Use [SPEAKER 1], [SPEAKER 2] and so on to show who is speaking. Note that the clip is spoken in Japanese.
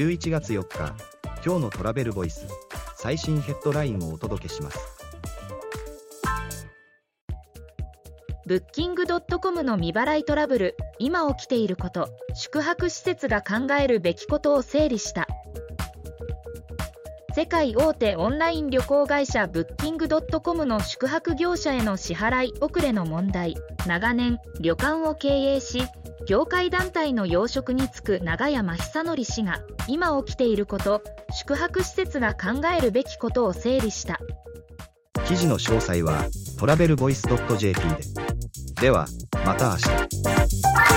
[SPEAKER 1] 11月4日今日のトラベルボイス最新ヘッドラインをお届けします。
[SPEAKER 2] ブッキングドットコムの未払いトラブル今起きていること宿泊施設が考えるべきことを整理した。世界大手オンライン旅行会社ブッキングドットコムの宿泊業者への支払い遅れの問題。長年旅館を経営し業界団体の要職に就く永山久則氏が今起きていること宿泊施設が考えるべきことを整理した。
[SPEAKER 1] 記事の詳細はトラベルボイス .jp で。ではまた明日。